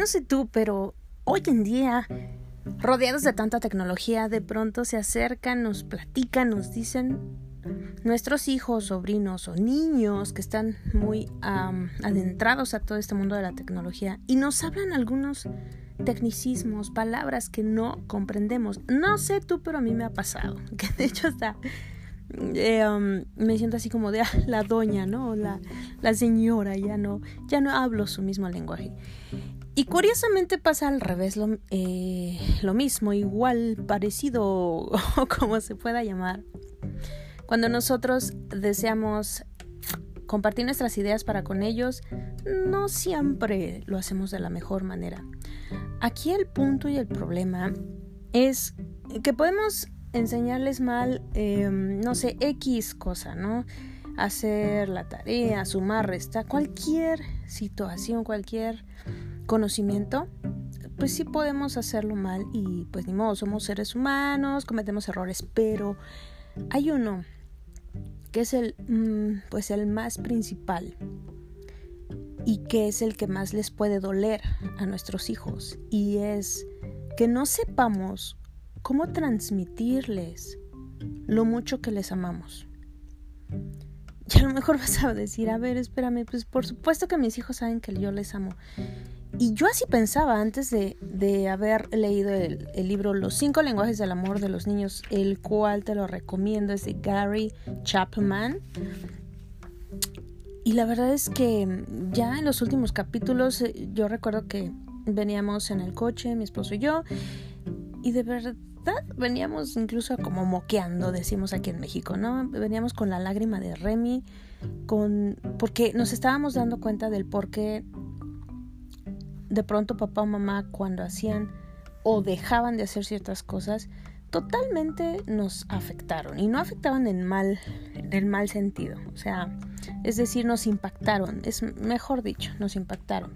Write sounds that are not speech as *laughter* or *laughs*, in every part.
No sé tú, pero hoy en día, rodeados de tanta tecnología, de pronto se acercan, nos platican, nos dicen nuestros hijos, sobrinos o niños que están muy adentrados a todo este mundo de la tecnología y nos hablan algunos tecnicismos, palabras que no comprendemos. No sé tú, pero a mí me ha pasado, *laughs* que de hecho hasta eh, um, me siento así como de ah, la doña, ¿no? La, la señora, ya no, ya no hablo su mismo lenguaje. Y curiosamente pasa al revés lo, eh, lo mismo, igual, parecido o *laughs* como se pueda llamar. Cuando nosotros deseamos compartir nuestras ideas para con ellos, no siempre lo hacemos de la mejor manera. Aquí el punto y el problema es que podemos enseñarles mal, em, no sé, X cosa, ¿no? Hacer la tarea, sumar, restar, cualquier situación, cualquier conocimiento, pues sí podemos hacerlo mal y pues ni modo, somos seres humanos, cometemos errores, pero hay uno que es el, mm, pues el más principal y que es el que más les puede doler a nuestros hijos y es que no sepamos cómo transmitirles lo mucho que les amamos. Y a lo mejor *laughs* vas a decir, a ver, espérame, pues por supuesto que mis hijos saben que yo les amo. Y yo así pensaba antes de, de haber leído el, el, libro Los cinco lenguajes del amor de los niños, el cual te lo recomiendo, es de Gary Chapman. Y la verdad es que ya en los últimos capítulos eh, yo recuerdo que veníamos en el coche, mi esposo y yo, y de verdad veníamos incluso como moqueando, decimos aquí en México, ¿no? Veníamos con la lágrima de Remy, con porque nos estábamos dando cuenta del por qué de pronto papá o mamá cuando hacían o dejaban de hacer ciertas cosas, totalmente nos afectaron y no afectaban en mal en el mal sentido, o sea, es decir, nos impactaron, es mejor dicho, nos impactaron.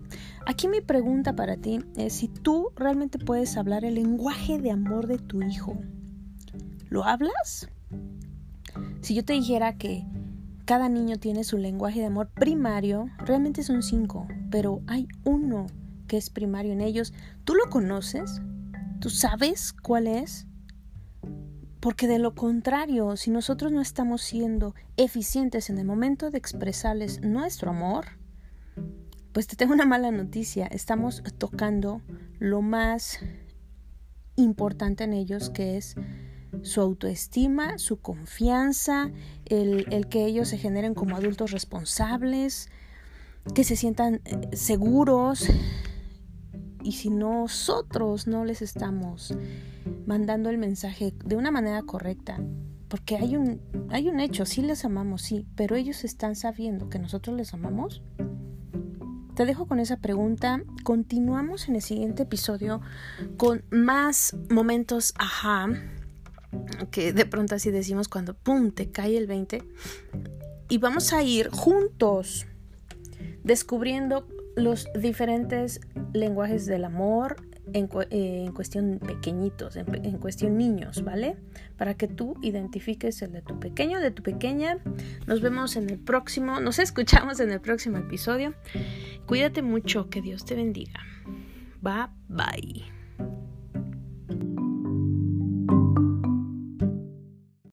Aquí mi pregunta para ti es si tú realmente puedes hablar el lenguaje de amor de tu hijo. ¿Lo hablas? Si yo te dijera que cada niño tiene su lenguaje de amor primario, realmente son cinco, pero hay uno que es primario en ellos. ¿Tú lo conoces? ¿Tú sabes cuál es? Porque de lo contrario, si nosotros no estamos siendo eficientes en el momento de expresarles nuestro amor, pues te tengo una mala noticia. Estamos tocando lo más importante en ellos, que es su autoestima, su confianza, el, el, que ellos se generen como adultos responsables, que se sientan eh, seguros. Y si nosotros no les estamos mandando el mensaje de una manera correcta. Porque hay un, hay un hecho, sí les amamos, sí, pero ellos están sabiendo que nosotros les amamos. Te dejo con esa pregunta. Continuamos en el siguiente episodio con más momentos ajá, que de pronto así decimos cuando pum, te cae el 20. Y vamos a ir juntos descubriendo los diferentes lenguajes del amor, en, eh, cuestión pequeñitos, en, en, cuestión niños, ¿vale? Para que tú identifiques el de tu pequeño, de tu pequeña. Nos vemos en el próximo, nos *laughs* escuchamos en el próximo episodio. Cuídate mucho, que Dios te bendiga. Bye bye.